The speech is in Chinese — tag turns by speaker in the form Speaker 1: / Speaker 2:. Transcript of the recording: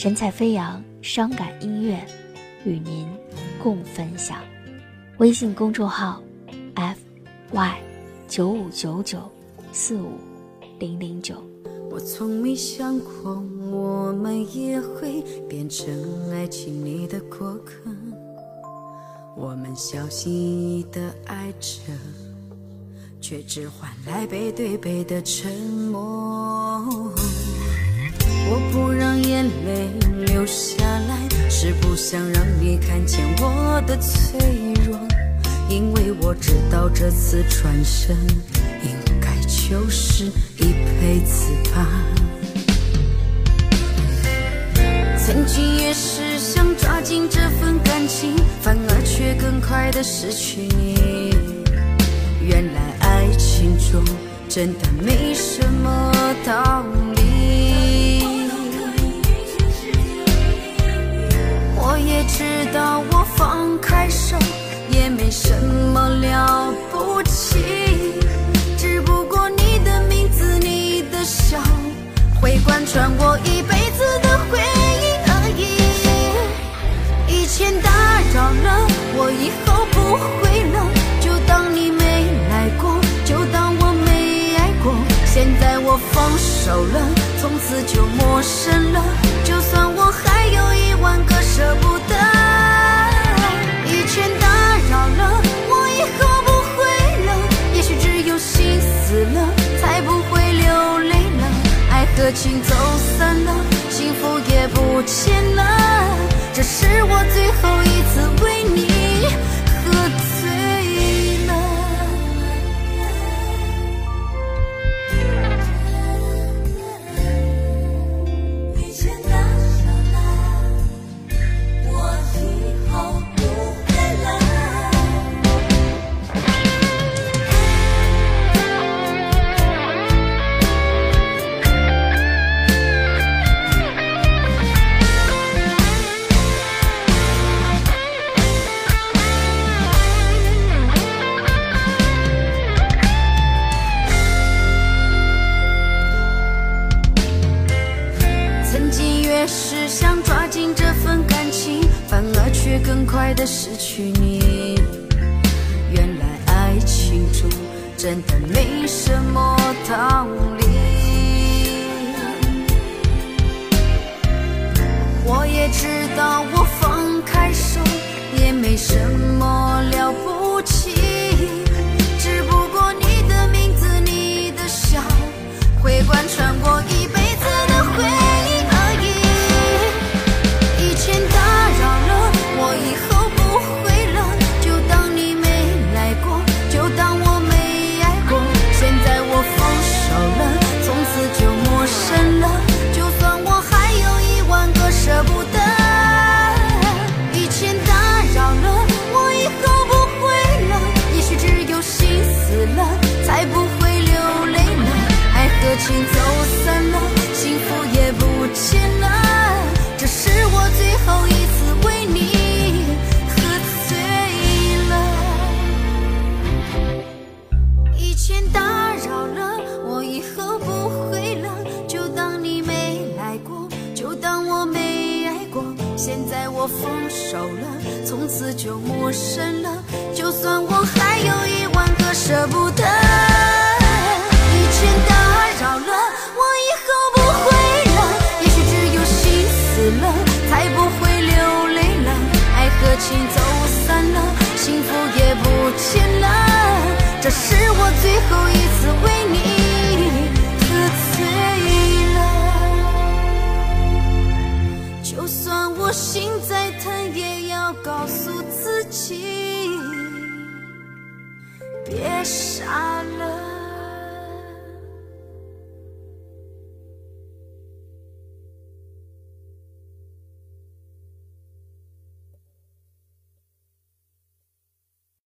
Speaker 1: 神采飞扬，伤感音乐，与您共分享。微信公众号：f y 九五九九四五零零九。
Speaker 2: 我从没想过，我们也会变成爱情里的过客。我们小心翼翼的爱着，却只换来背对背的沉默。我不眼泪流下来，是不想让你看见我的脆弱，因为我知道这次转身应该就是一辈子吧。曾经也是想抓紧这份感情，反而却更快的失去你。原来爱情中真的没什么会贯穿我一辈子的回忆而已。以前打扰了，我以后不会了，就当你没来过，就当我没爱过。现在我放手了，从此就陌生了，爱情走散了，幸福也不见了。这是我最后快的失去你。原来爱情中真的没什么道理。现在我放手了，从此就陌生了，就算我还有一万个舍不得。以前打扰了，我以后不会了，也许只有心死了，才不会流泪了。爱和情走散了，幸福也不见了。这是我最后一次为你情，别傻了。